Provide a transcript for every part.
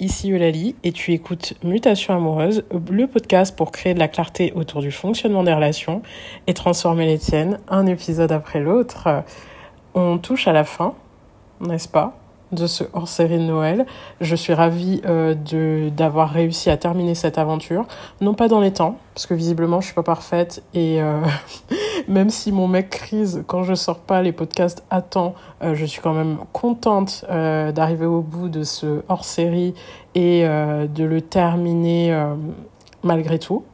ici Eulalie et tu écoutes Mutation amoureuse, le podcast pour créer de la clarté autour du fonctionnement des relations et transformer les tiennes, un épisode après l'autre. On touche à la fin, n'est-ce pas? De ce hors-série de Noël. Je suis ravie euh, de d'avoir réussi à terminer cette aventure, non pas dans les temps, parce que visiblement je suis pas parfaite et euh, même si mon mec crise quand je sors pas les podcasts à temps, euh, je suis quand même contente d'arriver au bout de ce hors-série et de le terminer malgré tout.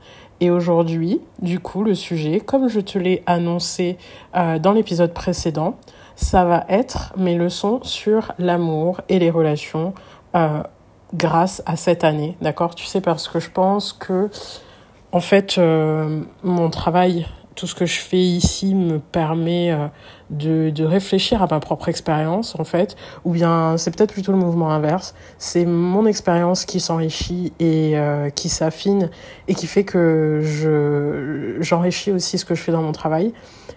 Et aujourd'hui, du coup, le sujet, comme je te l'ai annoncé dans l'épisode précédent, ça va être mes leçons sur l'amour et les relations euh, grâce à cette année, d'accord? Tu sais, parce que je pense que, en fait, euh, mon travail, tout ce que je fais ici me permet euh, de, de réfléchir à ma propre expérience, en fait, ou bien c'est peut-être plutôt le mouvement inverse. C'est mon expérience qui s'enrichit et euh, qui s'affine et qui fait que je j'enrichis aussi ce que je fais dans mon travail.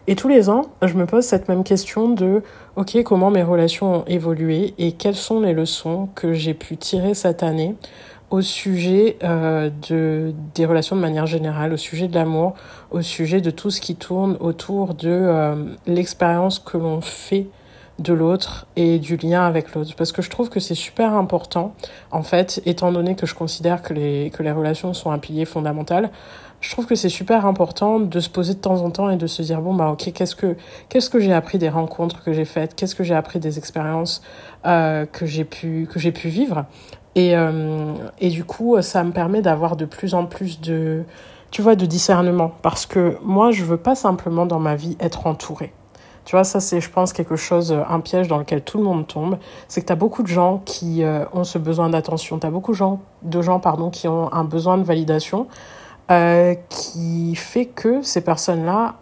Et tous les ans, je me pose cette même question de OK, comment mes relations ont évolué et quelles sont les leçons que j'ai pu tirer cette année au sujet euh, de, des relations de manière générale, au sujet de l'amour, au sujet de tout ce qui tourne autour de euh, l'expérience que l'on fait de l'autre et du lien avec l'autre. Parce que je trouve que c'est super important, en fait, étant donné que je considère que les, que les relations sont un pilier fondamental, je trouve que c'est super important de se poser de temps en temps et de se dire bon bah ok qu'est-ce que qu'est-ce que j'ai appris des rencontres que j'ai faites? Qu'est-ce que j'ai appris des expériences euh, que j'ai pu que j'ai pu vivre? Et euh, et du coup ça me permet d'avoir de plus en plus de tu vois de discernement parce que moi je veux pas simplement dans ma vie être entourée tu vois, ça c'est, je pense, quelque chose, un piège dans lequel tout le monde tombe. C'est que tu as beaucoup de gens qui euh, ont ce besoin d'attention. Tu as beaucoup de gens, de gens pardon, qui ont un besoin de validation euh, qui fait que ces personnes-là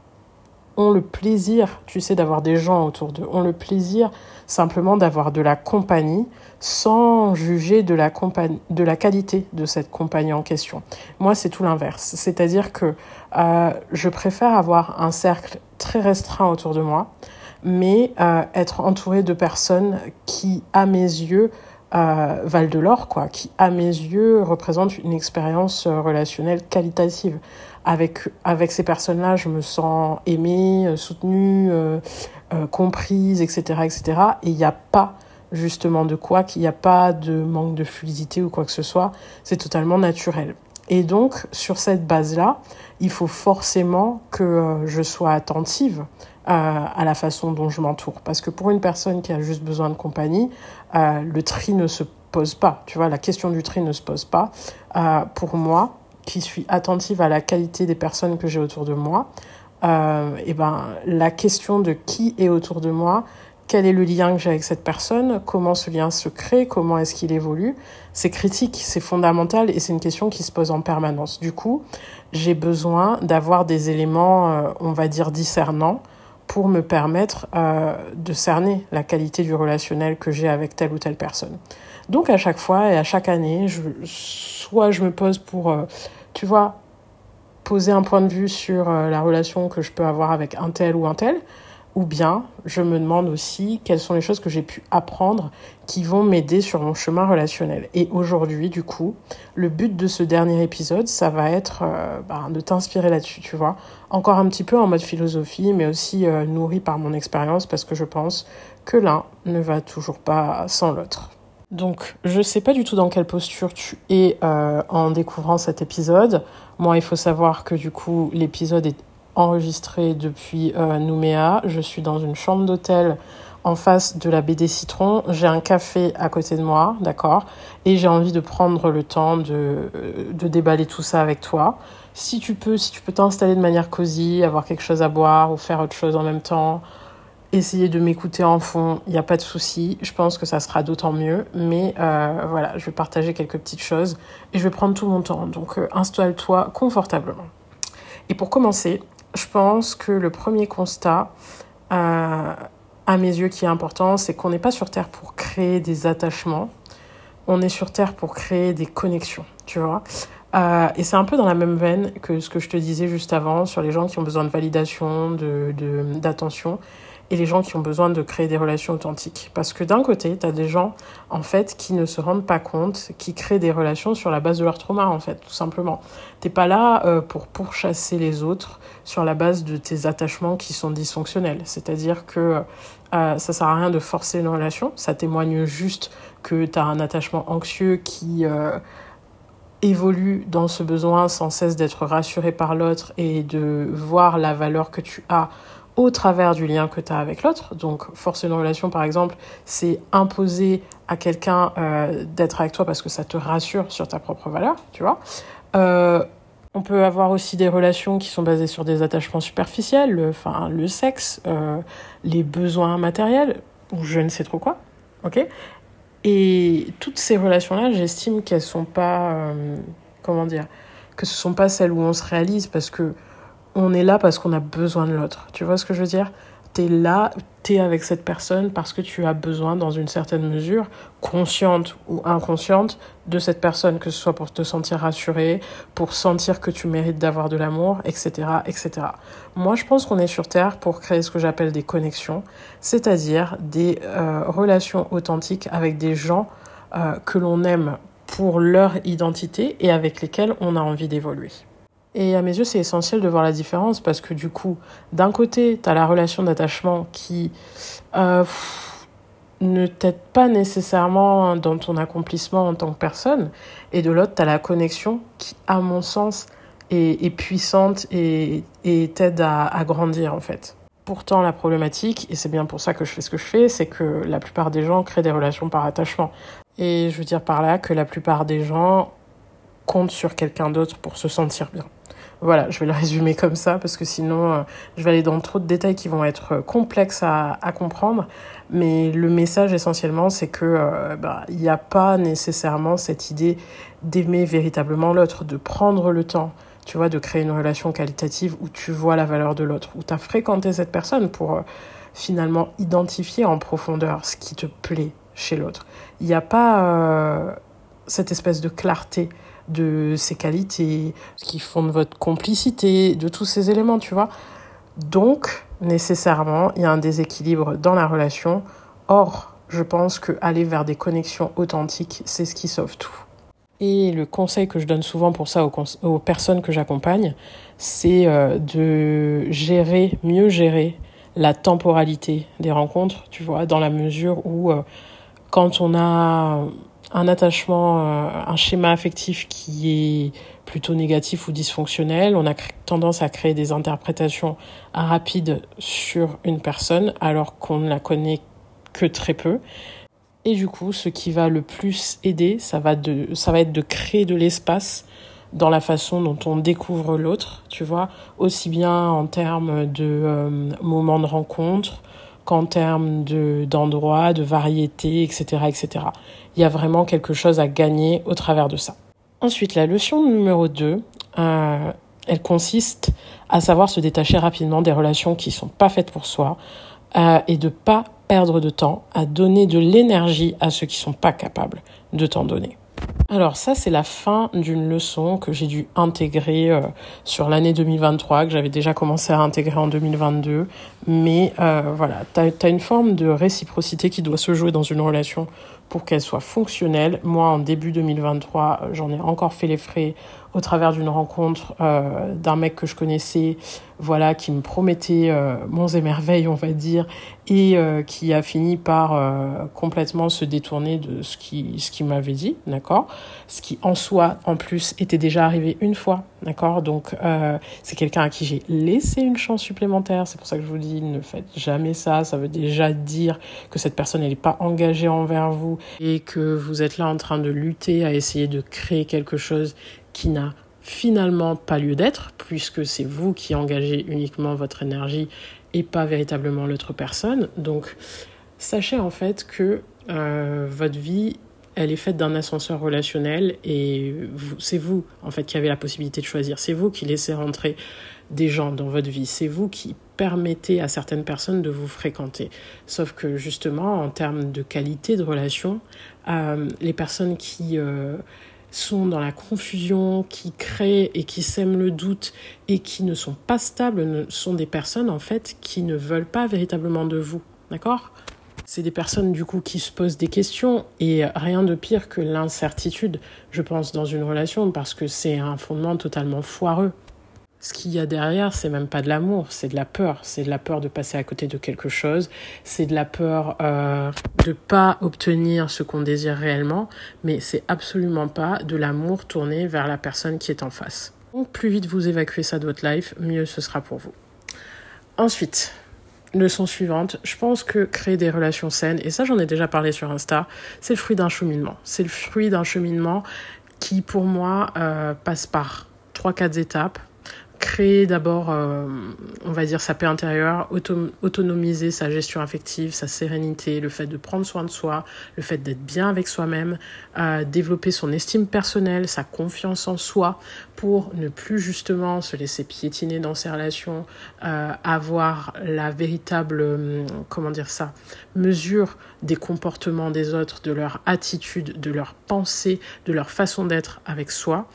ont le plaisir, tu sais, d'avoir des gens autour d'eux, ont le plaisir simplement d'avoir de la compagnie sans juger de la, compagnie, de la qualité de cette compagnie en question. Moi, c'est tout l'inverse. C'est-à-dire que euh, je préfère avoir un cercle très restreint autour de moi, mais euh, être entouré de personnes qui, à mes yeux, euh, valent de l'or, quoi, qui, à mes yeux, représentent une expérience relationnelle qualitative. Avec, avec ces personnes-là, je me sens aimée, soutenue, euh, euh, comprise, etc., etc. Et il n'y a pas justement de quoi, qu'il n'y a pas de manque de fluidité ou quoi que ce soit. C'est totalement naturel. Et donc, sur cette base-là, il faut forcément que euh, je sois attentive euh, à la façon dont je m'entoure. Parce que pour une personne qui a juste besoin de compagnie, euh, le tri ne se pose pas. Tu vois, la question du tri ne se pose pas. Euh, pour moi, qui suis attentive à la qualité des personnes que j'ai autour de moi, euh, et ben, la question de qui est autour de moi, quel est le lien que j'ai avec cette personne, comment ce lien se crée, comment est-ce qu'il évolue, c'est critique, c'est fondamental et c'est une question qui se pose en permanence. Du coup, j'ai besoin d'avoir des éléments, euh, on va dire, discernants pour me permettre euh, de cerner la qualité du relationnel que j'ai avec telle ou telle personne. Donc à chaque fois et à chaque année, je, soit je me pose pour, euh, tu vois, poser un point de vue sur euh, la relation que je peux avoir avec un tel ou un tel, ou bien je me demande aussi quelles sont les choses que j'ai pu apprendre qui vont m'aider sur mon chemin relationnel. Et aujourd'hui, du coup, le but de ce dernier épisode, ça va être euh, bah, de t'inspirer là-dessus, tu vois. Encore un petit peu en mode philosophie, mais aussi nourri par mon expérience, parce que je pense que l'un ne va toujours pas sans l'autre. Donc, je sais pas du tout dans quelle posture tu es euh, en découvrant cet épisode. Moi, il faut savoir que du coup, l'épisode est enregistré depuis euh, Nouméa. Je suis dans une chambre d'hôtel en face de la baie des Citrons. J'ai un café à côté de moi, d'accord? Et j'ai envie de prendre le temps de, de déballer tout ça avec toi. Si tu peux, si tu peux t'installer de manière cosy, avoir quelque chose à boire ou faire autre chose en même temps, essayer de m'écouter en fond, il n'y a pas de souci. Je pense que ça sera d'autant mieux. Mais euh, voilà, je vais partager quelques petites choses et je vais prendre tout mon temps. Donc euh, installe-toi confortablement. Et pour commencer, je pense que le premier constat, euh, à mes yeux, qui est important, c'est qu'on n'est pas sur Terre pour créer des attachements. On est sur Terre pour créer des connexions, tu vois. Et c'est un peu dans la même veine que ce que je te disais juste avant sur les gens qui ont besoin de validation, de, d'attention. Et les gens qui ont besoin de créer des relations authentiques. Parce que d'un côté, tu as des gens, en fait, qui ne se rendent pas compte, qui créent des relations sur la base de leur trauma, en fait, tout simplement. T'es pas là euh, pour pourchasser les autres sur la base de tes attachements qui sont dysfonctionnels. C'est-à-dire que euh, ça sert à rien de forcer une relation, ça témoigne juste que tu as un attachement anxieux qui... Euh, évolue dans ce besoin sans cesse d'être rassuré par l'autre et de voir la valeur que tu as au travers du lien que tu as avec l'autre. Donc, forcer une relation, par exemple, c'est imposer à quelqu'un euh, d'être avec toi parce que ça te rassure sur ta propre valeur, tu vois. Euh, on peut avoir aussi des relations qui sont basées sur des attachements superficiels, le, enfin, le sexe, euh, les besoins matériels, ou je ne sais trop quoi, ok Et toutes ces relations-là, j'estime qu'elles sont pas, comment dire, que ce sont pas celles où on se réalise parce que on est là parce qu'on a besoin de l'autre. Tu vois ce que je veux dire? T'es là, t'es avec cette personne parce que tu as besoin, dans une certaine mesure, consciente ou inconsciente, de cette personne, que ce soit pour te sentir rassuré, pour sentir que tu mérites d'avoir de l'amour, etc., etc. Moi, je pense qu'on est sur Terre pour créer ce que j'appelle des connexions, c'est-à-dire des euh, relations authentiques avec des gens euh, que l'on aime pour leur identité et avec lesquels on a envie d'évoluer. Et à mes yeux, c'est essentiel de voir la différence parce que du coup, d'un côté, tu as la relation d'attachement qui euh, ne t'aide pas nécessairement dans ton accomplissement en tant que personne, et de l'autre, tu as la connexion qui, à mon sens, est, puissante et, t'aide à, à grandir en fait. Pourtant, la problématique, et c'est bien pour ça que je fais ce que je fais, c'est que la plupart des gens créent des relations par attachement. Et je veux dire par là que la plupart des gens comptent sur quelqu'un d'autre pour se sentir bien. Voilà, je vais le résumer comme ça parce que sinon euh, je vais aller dans trop de détails qui vont être euh, complexes à, comprendre. Mais le message essentiellement, c'est que euh, bah, il n'y a pas nécessairement cette idée d'aimer véritablement l'autre, de prendre le temps, tu vois, de créer une relation qualitative où tu vois la valeur de l'autre, où tu as fréquenté cette personne pour finalement identifier en profondeur ce qui te plaît chez l'autre. Il n'y a pas cette espèce de clarté de ses qualités, ce qui fonde votre complicité, de tous ces éléments, tu vois. Donc, nécessairement, il y a un déséquilibre dans la relation. Or, je pense que aller vers des connexions authentiques, c'est ce qui sauve tout. Et le conseil que je donne souvent pour ça aux, personnes que j'accompagne, c'est euh, de gérer, mieux gérer la temporalité des rencontres, tu vois, dans la mesure où euh, quand on a un attachement, euh, un schéma affectif qui est plutôt négatif ou dysfonctionnel. On a tendance à créer des interprétations rapides sur une personne alors qu'on ne la connaît que très peu. Et du coup, ce qui va le plus aider, ça va, de, ça va être de créer de l'espace dans la façon dont on découvre l'autre, tu vois, aussi bien en termes de euh, moments de rencontre, qu'en termes de, d'endroits, de variétés, etc., etc. Il y a vraiment quelque chose à gagner au travers de ça. Ensuite, la leçon numéro 2, euh, elle consiste à savoir se détacher rapidement des relations qui sont pas faites pour soi euh, et de pas perdre de temps à donner de l'énergie à ceux qui sont pas capables de t'en donner. Alors ça, c'est la fin d'une leçon que j'ai dû intégrer euh, sur l'année 2023, que j'avais déjà commencé à intégrer en 2022. Mais euh, voilà, tu une forme de réciprocité qui doit se jouer dans une relation pour qu'elle soit fonctionnelle. Moi, en début 2023, euh, j'en ai encore fait les frais au travers d'une rencontre euh, d'un mec que je connaissais, voilà, qui me promettait euh, monts et on va dire, et euh, qui a fini par euh, complètement se détourner de ce qui ce qu'il m'avait dit, d'accord? Ce qui en soi, en plus, était déjà arrivé une fois, d'accord? Donc c'est quelqu'un à qui j'ai laissé une chance supplémentaire. C'est pour ça que je vous dis, ne faites jamais ça. Ça veut déjà dire que cette personne n'est pas engagée envers vous et que vous êtes là en train de lutter à essayer de créer quelque chose qui n'a finalement pas lieu d'être, puisque c'est vous qui engagez uniquement votre énergie et pas véritablement l'autre personne. Donc, sachez en fait que euh, votre vie, elle est faite d'un ascenseur relationnel et c'est vous en fait qui avez la possibilité de choisir. C'est vous qui laissez rentrer des gens dans votre vie. C'est vous qui permettez à certaines personnes de vous fréquenter. Sauf que justement, en termes de qualité de relation, euh, les personnes qui euh, sont dans la confusion, qui créent et qui sèment le doute et qui ne sont pas stables, sont des personnes en fait qui ne veulent pas véritablement de vous. D'accord? C'est des personnes du coup qui se posent des questions et rien de pire que l'incertitude, je pense, dans une relation parce que c'est un fondement totalement foireux. Ce qu'il y a derrière, c'est même pas de l'amour, c'est de la peur. C'est de la peur de passer à côté de quelque chose, c'est de la peur euh, de pas obtenir ce qu'on désire réellement, mais c'est absolument pas de l'amour tourné vers la personne qui est en face. Donc plus vite vous évacuez ça de votre life, mieux ce sera pour vous. Ensuite, leçon suivante, je pense que créer des relations saines, et ça j'en ai déjà parlé sur Insta, c'est le fruit d'un cheminement. C'est le fruit d'un cheminement qui pour moi euh, passe par trois, quatre étapes créer d'abord, euh, on va dire, sa paix intérieure, autonomiser sa gestion affective, sa sérénité, le fait de prendre soin de soi, le fait d'être bien avec soi-même, euh, développer son estime personnelle, sa confiance en soi, pour ne plus justement se laisser piétiner dans ses relations, euh, avoir la véritable, comment dire ça, mesure des comportements des autres, de leur attitude, de leur pensée, de leur façon d'être avec soi.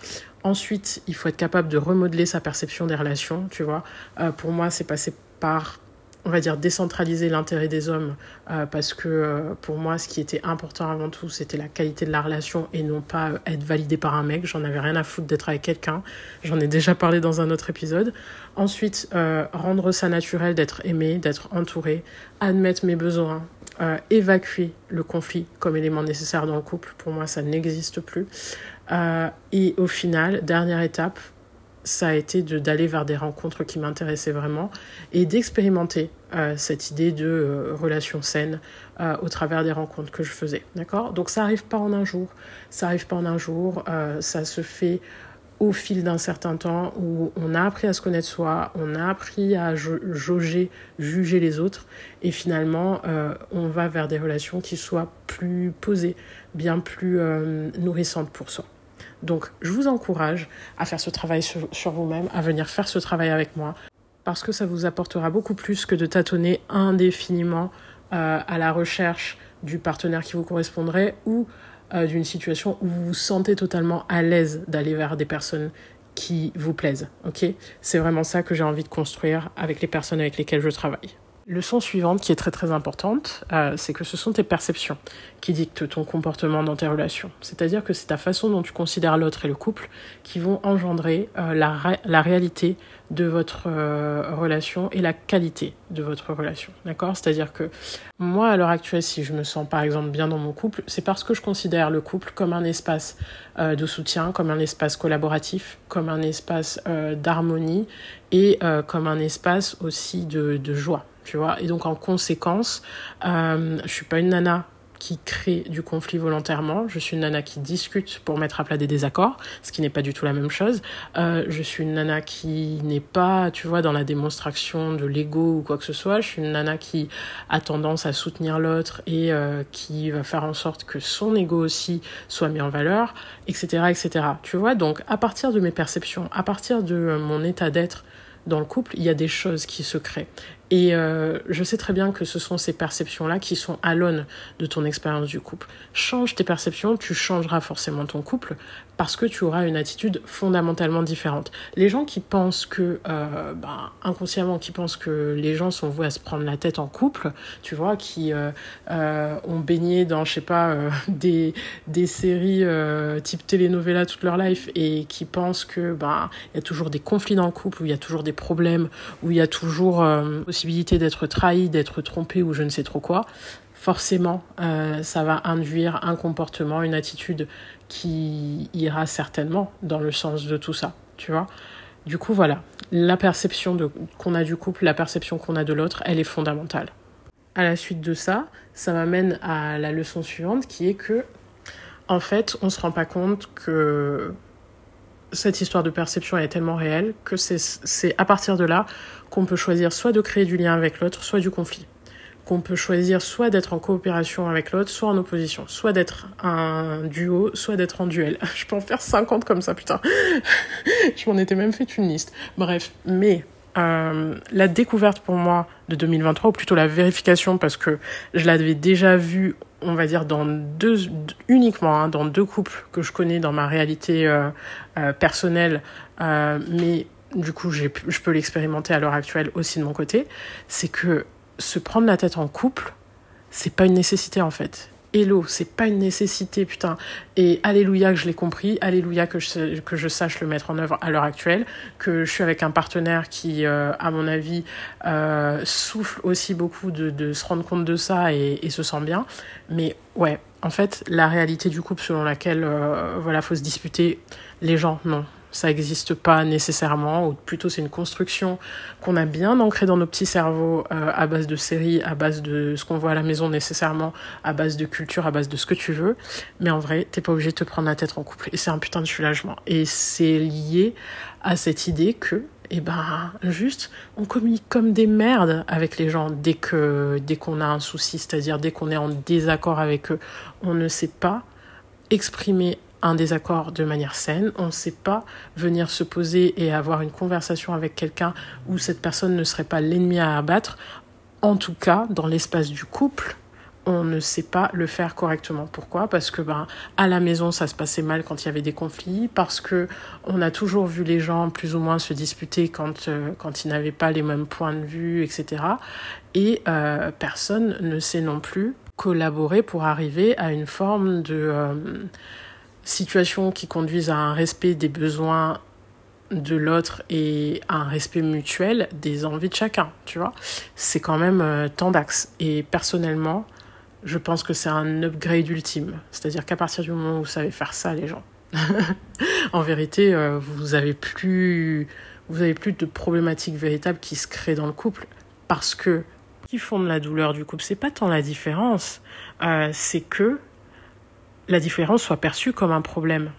Ensuite, il faut être capable de remodeler sa perception des relations, tu vois. Euh, pour moi, c'est passé par, on va dire, décentraliser l'intérêt des hommes, euh, parce que euh, pour moi, ce qui était important avant tout, c'était la qualité de la relation et non pas être validé par un mec. J'en avais rien à foutre d'être avec quelqu'un. J'en ai déjà parlé dans un autre épisode. Ensuite, rendre ça naturel d'être aimé, d'être entouré, admettre mes besoins, évacuer le conflit comme élément nécessaire dans le couple. Pour moi, ça n'existe plus. Euh, et au final, dernière étape, ça a été d'aller vers des rencontres qui m'intéressaient vraiment et d'expérimenter euh, cette idée de euh, relation saine au travers des rencontres que je faisais. D'accord? Donc ça arrive pas en un jour, ça arrive pas en un jour, ça se fait au fil d'un certain temps où on a appris à se connaître soi, on a appris à jauger, juger les autres et finalement on va vers des relations qui soient plus posées, bien plus nourrissantes pour soi. Donc, je vous encourage à faire ce travail sur, vous-même, à venir faire ce travail avec moi, parce que ça vous apportera beaucoup plus que de tâtonner indéfiniment euh, à la recherche du partenaire qui vous correspondrait ou euh, d'une situation où vous vous sentez totalement à l'aise d'aller vers des personnes qui vous plaisent. Ok? C'est vraiment ça que j'ai envie de construire avec les personnes avec lesquelles je travaille. Leçon suivante qui est très très importante, euh, c'est que ce sont tes perceptions qui dictent ton comportement dans tes relations. C'est-à-dire que c'est ta façon dont tu considères l'autre et le couple qui vont engendrer euh, la, la, réalité de votre euh, relation et la qualité de votre relation. D'accord? C'est-à-dire que moi, à l'heure actuelle, si je me sens par exemple bien dans mon couple, c'est parce que je considère le couple comme un espace de soutien, comme un espace collaboratif, comme un espace d'harmonie et comme un espace aussi de, de joie tu vois? Et donc en conséquence, euh, je suis pas une nana qui crée du conflit volontairement. Je suis une nana qui discute pour mettre à plat des désaccords, ce qui n'est pas du tout la même chose. Euh, je suis une nana qui n'est pas, tu vois, dans la démonstration de l'ego ou quoi que ce soit. Je suis une nana qui a tendance à soutenir l'autre et euh, qui va faire en sorte que son ego aussi soit mis en valeur, etc., etc. Tu vois, donc à partir de mes perceptions, à partir de mon état d'être dans le couple, il y a des choses qui se créent. Et euh, je sais très bien que ce sont ces perceptions-là qui sont à l'aune de ton expérience du couple. Change tes perceptions, tu changeras forcément ton couple parce que tu auras une attitude fondamentalement différente. Les gens qui pensent que, euh, ben, inconsciemment, qui pensent que les gens sont voués à se prendre la tête en couple, tu vois, qui euh, ont baigné dans, je sais pas, des, des séries type telenovela toute leur life et qui pensent que, il y a toujours des conflits dans le couple, où il y a toujours des problèmes, où il y a toujours d'être trahi, d'être trompé ou je ne sais trop quoi, forcément, euh, ça va induire un comportement, une attitude qui ira certainement dans le sens de tout ça, tu vois. Du coup, voilà, la perception qu'on a du couple, la perception qu'on a de l'autre, elle est fondamentale. À la suite de ça, ça m'amène à la leçon suivante qui est que, en fait, on se rend pas compte que cette histoire de perception est tellement réelle que c'est à partir de là qu'on peut choisir soit de créer du lien avec l'autre, soit du conflit. Qu'on peut choisir soit d'être en coopération avec l'autre, soit en opposition. Soit d'être un duo, soit d'être en duel. Je peux en faire 50 comme ça, putain. Je m'en étais même fait une liste. Bref, mais euh, la découverte pour moi de 2023, ou plutôt la vérification, parce que je l'avais déjà vu on va dire dans deux uniquement hein, dans deux couples que je connais dans ma réalité euh, euh, personnelle, euh, mais du coup je peux l'expérimenter à l'heure actuelle aussi de mon côté, c'est que se prendre la tête en couple, c'est pas une nécessité en fait. Hello, c'est pas une nécessité, putain. Et alléluia que je l'ai compris, alléluia que je, que je sache le mettre en œuvre à l'heure actuelle, que je suis avec un partenaire qui, euh, à mon avis, euh, souffle aussi beaucoup de, de, se rendre compte de ça et, et, se sent bien. Mais ouais, en fait, la réalité du couple selon laquelle, euh, voilà, faut se disputer, les gens, non, ça n'existe pas nécessairement, ou plutôt c'est une construction qu'on a bien ancrée dans nos petits cerveaux euh, à base de séries, à base de ce qu'on voit à la maison nécessairement, à base de culture, à base de ce que tu veux. Mais en vrai, t'es pas obligé de te prendre la tête en couple. Et c'est un putain de soulagement. Et c'est lié à cette idée que, eh ben, juste, on communique comme des merdes avec les gens dès que, dès qu'on a un souci, c'est-à-dire dès qu'on est en désaccord avec eux. On ne sait pas exprimer un désaccord de manière saine. On ne sait pas venir se poser et avoir une conversation avec quelqu'un où cette personne ne serait pas l'ennemi à abattre. En tout cas, dans l'espace du couple, on ne sait pas le faire correctement. Pourquoi? Parce que ben à la maison ça se passait mal quand il y avait des conflits, parce que on a toujours vu les gens plus ou moins se disputer quand euh, quand ils n'avaient pas les mêmes points de vue, etc. Et euh, personne ne sait non plus collaborer pour arriver à une forme de euh, situations qui conduisent à un respect des besoins de l'autre et à un respect mutuel des envies de chacun, tu vois. C'est quand même euh, tant d'axes. Et personnellement, je pense que c'est un upgrade ultime. C'est-à-dire qu'à partir du moment où vous savez faire ça, les gens, en vérité, euh, vous avez plus, vous avez plus de problématiques véritables qui se créent dans le couple parce que qui font de la douleur du couple, c'est pas tant la différence, euh, c'est que la différence soit perçue comme un problème.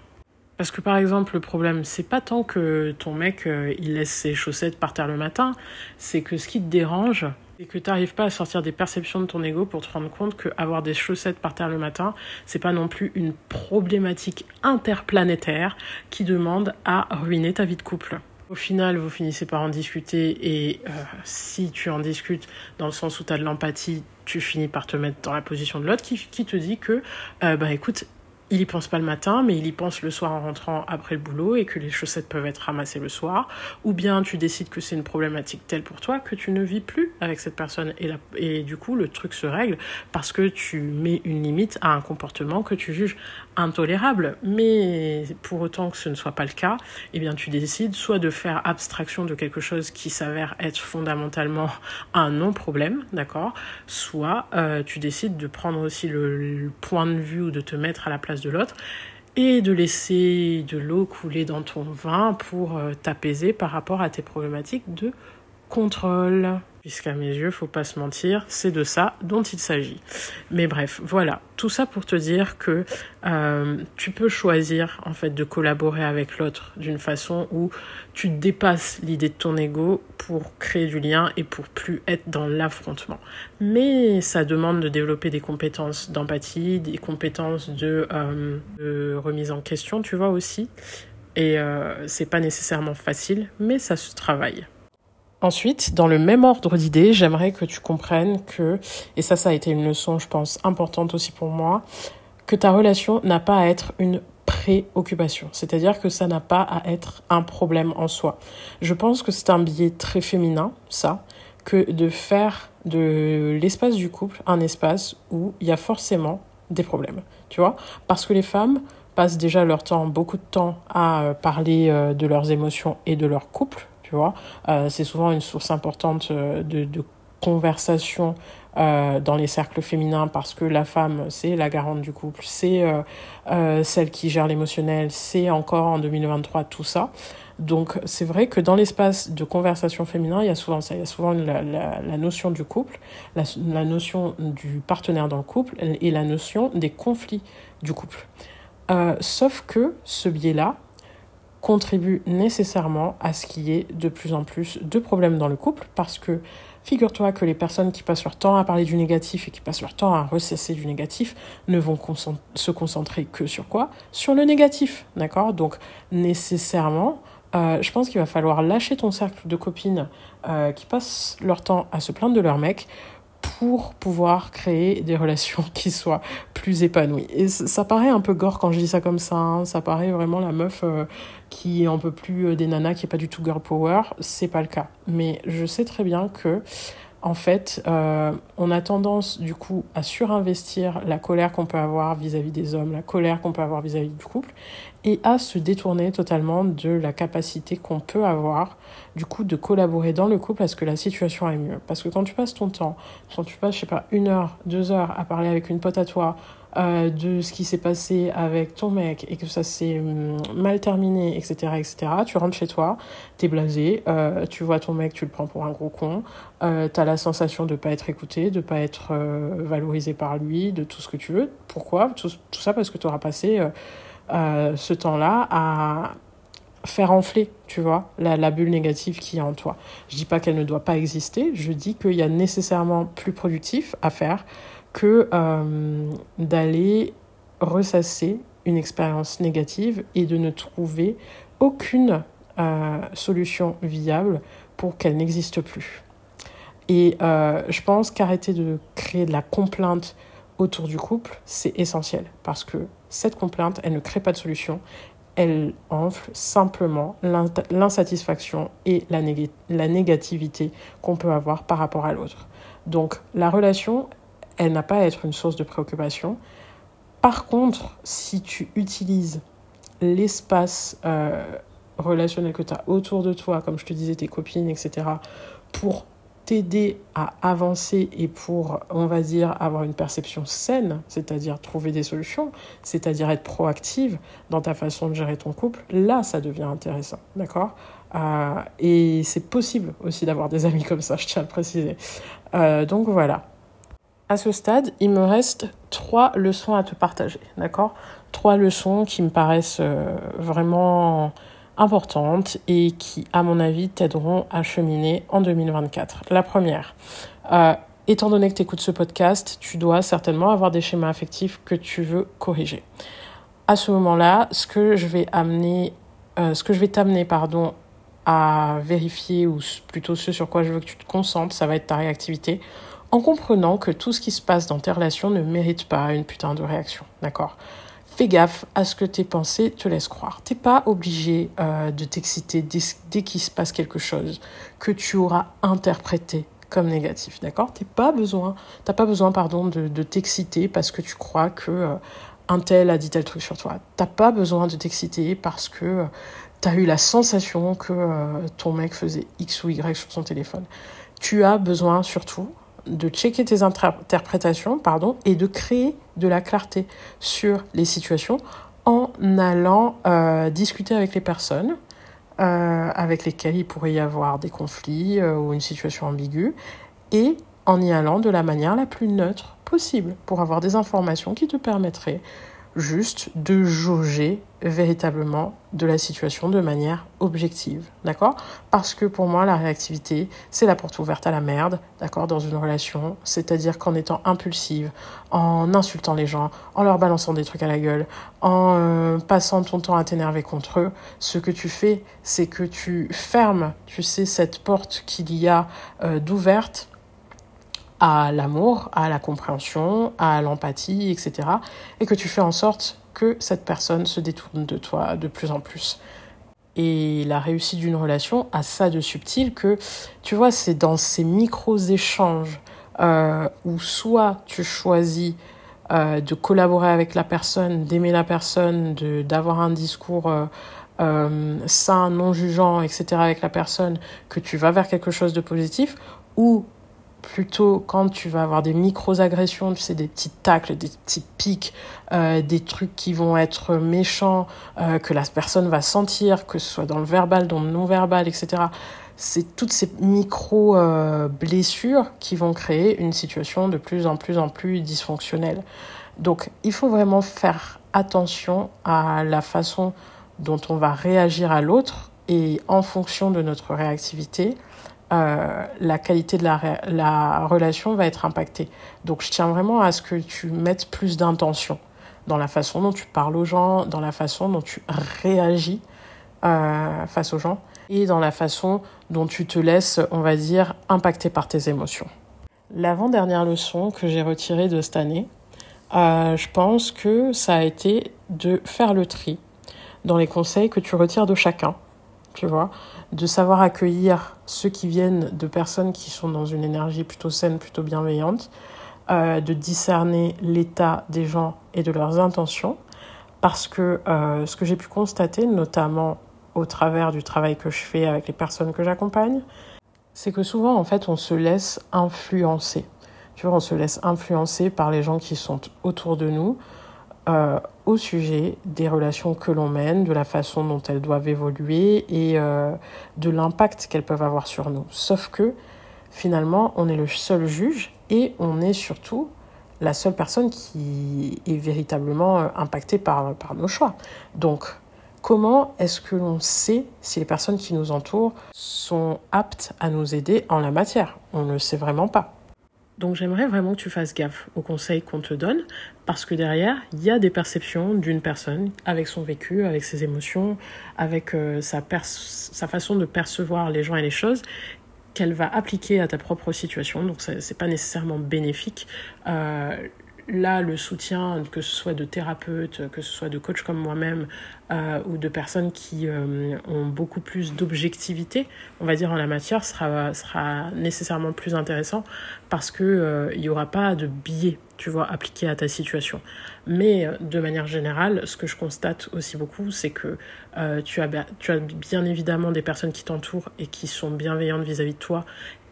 Parce que par exemple, le problème, c'est pas tant que ton mec euh, il laisse ses chaussettes par terre le matin, c'est que ce qui te dérange, c'est que tu n'arrives pas à sortir des perceptions de ton ego pour te rendre compte que avoir des chaussettes par terre le matin, c'est pas non plus une problématique interplanétaire qui demande à ruiner ta vie de couple. Au final, vous finissez par en discuter et euh, si tu en discutes dans le sens où tu as de l'empathie, tu finis par te mettre dans la position de l'autre qui, qui, te dit que, euh, bah écoute, il y pense pas le matin, mais il y pense le soir en rentrant après le boulot et que les chaussettes peuvent être ramassées le soir. Ou bien tu décides que c'est une problématique telle pour toi que tu ne vis plus avec cette personne et, et du coup le truc se règle parce que tu mets une limite à un comportement que tu juges intolérable. Mais pour autant que ce ne soit pas le cas, eh bien tu décides soit de faire abstraction de quelque chose qui s'avère être fondamentalement un non-problème, d'accord? Soit euh, tu décides de prendre aussi le point de vue ou de te mettre à la place de l'autre et de laisser de l'eau couler dans ton vin pour euh, t'apaiser par rapport à tes problématiques de contrôle. Puisqu'à mes yeux, faut pas se mentir, c'est de ça dont il s'agit. Mais bref, voilà, tout ça pour te dire que euh, tu peux choisir en fait de collaborer avec l'autre d'une façon où tu dépasses l'idée de ton ego pour créer du lien et pour plus être dans l'affrontement. Mais ça demande de développer des compétences d'empathie, des compétences de, euh, remise en question, tu vois aussi. Et euh, c'est pas nécessairement facile, mais ça se travaille. Ensuite, dans le même ordre d'idées, j'aimerais que tu comprennes que, et ça, ça a été une leçon, je pense, importante aussi pour moi, que ta relation n'a pas à être une préoccupation. C'est-à-dire que ça n'a pas à être un problème en soi. Je pense que c'est un biais très féminin, ça, que de faire de l'espace du couple un espace où il y a forcément des problèmes. Tu vois? Parce que les femmes passent déjà leur temps, beaucoup de temps, à euh, parler euh, de leurs émotions et de leur couple euh, c'est souvent une source importante euh, de, conversation euh, dans les cercles féminins parce que la femme, c'est la garante du couple, c'est celle qui gère l'émotionnel, c'est encore en 2023 tout ça. Donc c'est vrai que dans l'espace de conversation féminin, il y a souvent ça, il y a souvent la, notion du couple, la, notion du partenaire dans le couple et la notion des conflits du couple. sauf que ce biais-là, contribue nécessairement à ce qu'il y ait de plus en plus de problèmes dans le couple parce que figure-toi que les personnes qui passent leur temps à parler du négatif et qui passent leur temps à recesser du négatif ne vont se concentrer que sur quoi? Sur le négatif, d'accord? Donc nécessairement, euh, je pense qu'il va falloir lâcher ton cercle de copines euh, qui passent leur temps à se plaindre de leur mec pour pouvoir créer des relations qui soient plus épanouies. Et ça paraît un peu gore quand je dis ça comme ça, hein. ça paraît vraiment la meuf euh, qui en peut plus euh, des nanas, qui est pas du tout girl power, c'est pas le cas. Mais je sais très bien que en fait, euh, on a tendance du coup à surinvestir la colère qu'on peut avoir vis-à-vis des hommes, la colère qu'on peut avoir vis-à-vis du couple, et à se détourner totalement de la capacité qu'on peut avoir du coup de collaborer dans le couple à ce que la situation aille mieux. Parce que quand tu passes ton temps, quand tu passes, je sais pas, une heure, deux heures à parler avec une pote à toi, euh, de ce qui s'est passé avec ton mec et que ça s'est hum, mal terminé, etc., etc., tu rentres chez toi, t'es blasé, euh, tu vois ton mec, tu le prends pour un gros con, euh, t'as la sensation de pas être écouté, de pas être euh, valorisé par lui, de tout ce que tu veux. Pourquoi? Tout, tout ça parce que tu auras passé ce temps-là à faire enfler, tu vois, la, la, bulle négative qui est en toi. Je dis pas qu'elle ne doit pas exister, je dis qu'il y a nécessairement plus productif à faire que euh, d'aller ressasser une expérience négative et de ne trouver aucune euh, solution viable pour qu'elle n'existe plus. Et euh, je pense qu'arrêter de créer de la complainte autour du couple, c'est essentiel parce que cette complainte, elle ne crée pas de solution, elle enfle simplement l'insatisfaction et la, la négativité qu'on peut avoir par rapport à l'autre. Donc la relation, elle n'a pas à être une source de préoccupation. Par contre, si tu utilises l'espace euh, relationnel que tu as autour de toi, comme je te disais, tes copines, etc., pour t'aider à avancer et pour, on va dire, avoir une perception saine, c'est-à-dire trouver des solutions, c'est-à-dire être proactive dans ta façon de gérer ton couple, là, ça devient intéressant, d'accord? Euh, Et c'est possible aussi d'avoir des amis comme ça, je tiens à le préciser. Euh, donc voilà. À ce stade, il me reste trois leçons à te partager, d'accord? Trois leçons qui me paraissent euh, vraiment importantes et qui, à mon avis, t'aideront à cheminer en 2024. La première, euh, étant donné que tu écoutes ce podcast, tu dois certainement avoir des schémas affectifs que tu veux corriger. À ce moment-là, ce que je vais amener, euh, ce que je vais t'amener, pardon, à vérifier ou plutôt ce sur quoi je veux que tu te concentres, ça va être ta réactivité en comprenant que tout ce qui se passe dans tes relations ne mérite pas une putain de réaction, d'accord? Fais gaffe à ce que tes pensées te laissent croire. T'es pas obligé euh, de t'exciter dès, qu'il se passe quelque chose que tu auras interprété comme négatif, d'accord? T'es pas besoin, t'as pas besoin, pardon, de, t'exciter parce que tu crois que euh, un tel a dit tel truc sur toi. T'as pas besoin de t'exciter parce que euh, tu as eu la sensation que ton mec faisait X ou Y sur son téléphone. Tu as besoin surtout de checker tes interprétations pardon, et de créer de la clarté sur les situations en allant euh, discuter avec les personnes euh, avec lesquelles il pourrait y avoir des conflits euh, ou une situation ambiguë et en y allant de la manière la plus neutre possible pour avoir des informations qui te permettraient juste de jauger véritablement de la situation de manière objective, d'accord? Parce que pour moi, la réactivité, c'est la porte ouverte à la merde, d'accord, dans une relation, c'est-à-dire qu'en étant impulsive, en insultant les gens, en leur balançant des trucs à la gueule, en euh, passant ton temps à t'énerver contre eux, ce que tu fais, c'est que tu fermes, tu sais, cette porte qu'il y a euh, d'ouverte à l'amour, à la compréhension, à l'empathie, etc. Et que tu fais en sorte que cette personne se détourne de toi de plus en plus. Et la réussite d'une relation a ça de subtil que, tu vois, c'est dans ces micros échanges euh, où soit tu choisis euh, de collaborer avec la personne, d'aimer la personne, d'avoir un discours euh, sain, non jugeant, etc. avec la personne, que tu vas vers quelque chose de positif, ou plutôt quand tu vas avoir des micro-agressions, des petits tacles, des petits pics, euh, des trucs qui vont être méchants, euh, que la personne va sentir, que ce soit dans le verbal, dans le non-verbal, etc. C'est toutes ces micro-blessures qui vont créer une situation de plus en plus en plus dysfonctionnelle. Donc, il faut vraiment faire attention à la façon dont on va réagir à l'autre et en fonction de notre réactivité, euh, la qualité de la, la, relation va être impactée. Donc je tiens vraiment à ce que tu mettes plus d'intention dans la façon dont tu parles aux gens, dans la façon dont tu réagis euh, face aux gens et dans la façon dont tu te laisses, on va dire, impacter par tes émotions. L'avant-dernière leçon que j'ai retirée de cette année, euh, je pense que ça a été de faire le tri dans les conseils que tu retires de chacun, tu vois, de savoir accueillir ceux qui viennent de personnes qui sont dans une énergie plutôt saine, plutôt bienveillante, euh, de discerner l'état des gens et de leurs intentions, parce que euh, ce que j'ai pu constater, notamment au travers du travail que je fais avec les personnes que j'accompagne, c'est que souvent, en fait, on se laisse influencer. Tu vois, on se laisse influencer par les gens qui sont autour de nous euh, au sujet des relations que l'on mène, de la façon dont elles doivent évoluer et euh, de l'impact qu'elles peuvent avoir sur nous. Sauf que, finalement, on est le seul juge et on est surtout la seule personne qui est véritablement euh, impactée par, par nos choix. Donc, Comment est-ce que l'on sait si les personnes qui nous entourent sont aptes à nous aider en la matière? On ne le sait vraiment pas. Donc j'aimerais vraiment que tu fasses gaffe aux conseils qu'on te donne, parce que derrière, il y a des perceptions d'une personne avec son vécu, avec ses émotions, avec euh, sa, façon de percevoir les gens et les choses, qu'elle va appliquer à ta propre situation. Donc ce n'est pas nécessairement bénéfique. Euh, là, le soutien, que ce soit de thérapeutes, que ce soit de coachs comme moi-même, euh, ou de personnes qui euh, ont beaucoup plus d'objectivité, on va dire, en la matière, sera, nécessairement plus intéressant parce qu'il euh, n'y aura pas de biais, tu vois, appliqué à ta situation. Mais de manière générale, ce que je constate aussi beaucoup, c'est que tu, as, bien évidemment des personnes qui t'entourent et qui sont bienveillantes vis-à-vis -vis de toi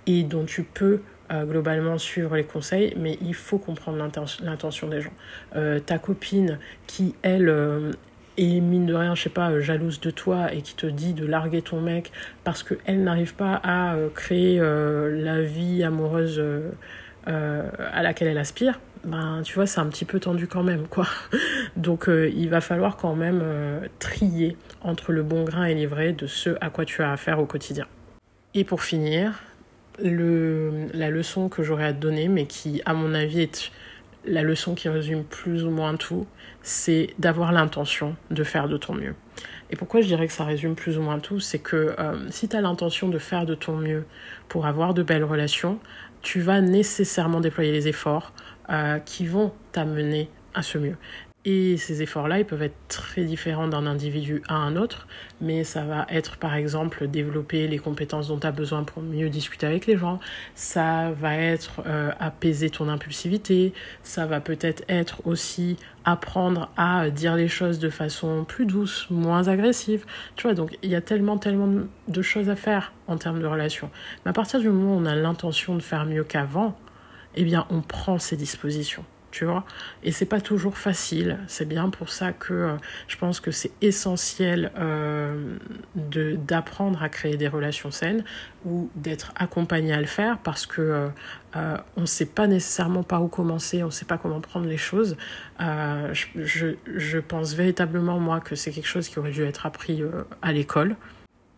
et dont tu peux euh, globalement suivre les conseils, mais il faut comprendre l'intention des gens. Euh, ta copine qui, elle, euh, est mine de rien, je sais pas, jalouse de toi et qui te dit de larguer ton mec parce qu'elle n'arrive pas à créer la vie amoureuse à laquelle elle aspire, ben tu vois, c'est un petit peu tendu quand même, quoi. Donc il va falloir quand même trier entre le bon grain et l'ivraie de ce à quoi tu as affaire au quotidien. Et pour finir, le, la leçon que j'aurais à te donner, mais qui, à mon avis, est la leçon qui résume plus ou moins tout, c'est d'avoir l'intention de faire de ton mieux. Et pourquoi je dirais que ça résume plus ou moins tout, c'est que euh, si tu as l'intention de faire de ton mieux pour avoir de belles relations, tu vas nécessairement déployer les efforts euh, qui vont t'amener à ce mieux. Et ces efforts-là, ils peuvent être très différents d'un individu à un autre, mais ça va être par exemple développer les compétences dont tu as besoin pour mieux discuter avec les gens, ça va être euh, apaiser ton impulsivité, ça va peut-être être aussi apprendre à dire les choses de façon plus douce, moins agressive. Tu vois, donc il y a tellement, tellement de choses à faire en termes de relations. Mais à partir du moment où on a l'intention de faire mieux qu'avant, eh bien on prend ces dispositions tu vois. Et c'est pas toujours facile. C'est bien pour ça que euh, je pense que c'est essentiel euh, de d'apprendre à créer des relations saines ou d'être accompagné à le faire parce que euh, on ne sait pas nécessairement par où commencer, on ne sait pas comment prendre les choses. Je, je, je, pense véritablement moi que c'est quelque chose qui aurait dû être appris à l'école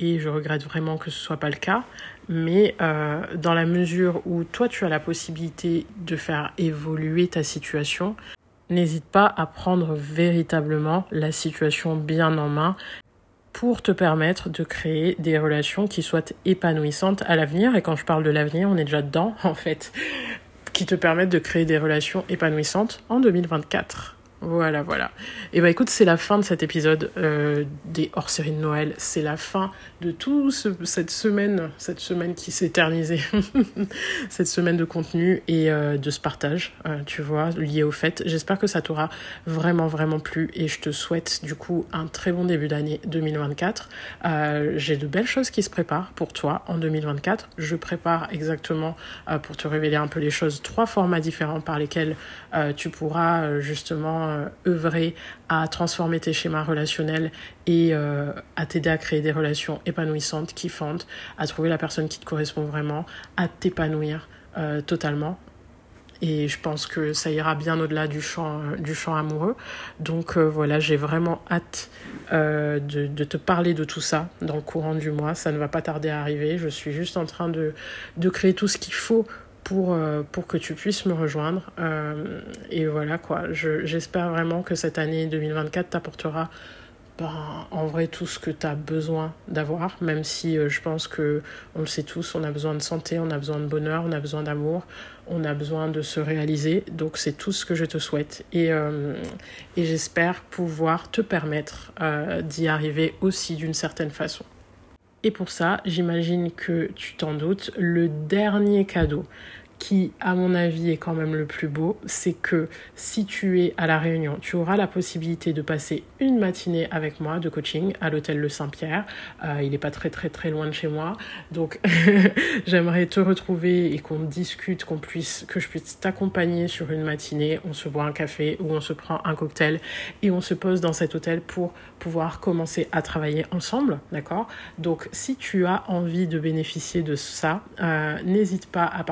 et je regrette vraiment que ce soit pas le cas. Mais euh, dans la mesure où toi tu as la possibilité de faire évoluer ta situation, n'hésite pas à prendre véritablement la situation bien en main pour te permettre de créer des relations qui soient épanouissantes à l'avenir. Et quand je parle de l'avenir, on est déjà dedans en fait, qui te permettent de créer des relations épanouissantes en 2024. Voilà, voilà. Et bah écoute, c'est la fin de cet épisode euh, des hors-séries de Noël. C'est la fin de toute cette semaine, cette semaine qui s'est éternisée, cette semaine de contenu et euh, de ce partage, euh, tu vois, lié au fait. J'espère que ça t'aura vraiment, vraiment plu et je te souhaite du coup un très bon début d'année 2024. J'ai de belles choses qui se préparent pour toi en 2024. Je prépare exactement pour te révéler un peu les choses, trois formats différents par lesquels tu pourras justement euh, œuvrer à transformer tes schémas relationnels et euh, à t'aider à créer des relations épanouissantes, kiffantes, à trouver la personne qui te correspond vraiment, à t'épanouir euh, totalement. Et je pense que ça ira bien au-delà du champ, du champ amoureux. Donc voilà, j'ai vraiment hâte de, te parler de tout ça dans le courant du mois. Ça ne va pas tarder à arriver. Je suis juste en train de, de créer tout ce qu'il faut pour, euh, pour que tu puisses me rejoindre. Euh, et voilà quoi, j'espère vraiment que cette année 2024 t'apportera ben, en vrai tout ce que tu as besoin d'avoir, même si euh, je pense que on le sait tous, on a besoin de santé, on a besoin de bonheur, on a besoin d'amour, on a besoin de se réaliser. Donc c'est tout ce que je te souhaite et, et j'espère pouvoir te permettre d'y arriver aussi d'une certaine façon. Et pour ça, j'imagine que tu t'en doutes, le dernier cadeau qui, à mon avis, est quand même le plus beau, c'est que si tu es à La Réunion, tu auras la possibilité de passer une matinée avec moi de coaching à l'hôtel Le Saint-Pierre. Euh, il n'est pas très très très loin de chez moi, donc j'aimerais te retrouver et qu'on discute, qu'on puisse, que je puisse t'accompagner sur une matinée. On se boit un café ou on se prend un cocktail et on se pose dans cet hôtel pour pouvoir commencer à travailler ensemble, d'accord? Donc si tu as envie de bénéficier de ça, euh, n'hésite pas à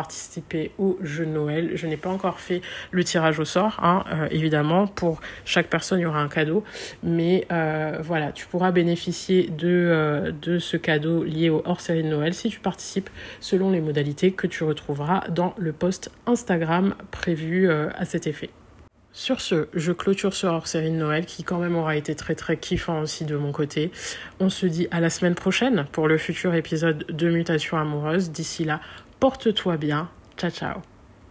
au jeu de Noël. Je n'ai pas encore fait le tirage au sort, hein, euh, évidemment. Pour chaque personne, il y aura un cadeau. Mais euh, voilà, tu pourras bénéficier de, euh, de ce cadeau lié au hors-série de Noël si tu participes selon les modalités que tu retrouveras dans le post Instagram prévu à cet effet. Sur ce, je clôture ce hors-série de Noël qui quand même aura été très très kiffant aussi de mon côté. On se dit à la semaine prochaine pour le futur épisode de Mutation amoureuse. D'ici là, porte-toi bien, Ciao, ciao.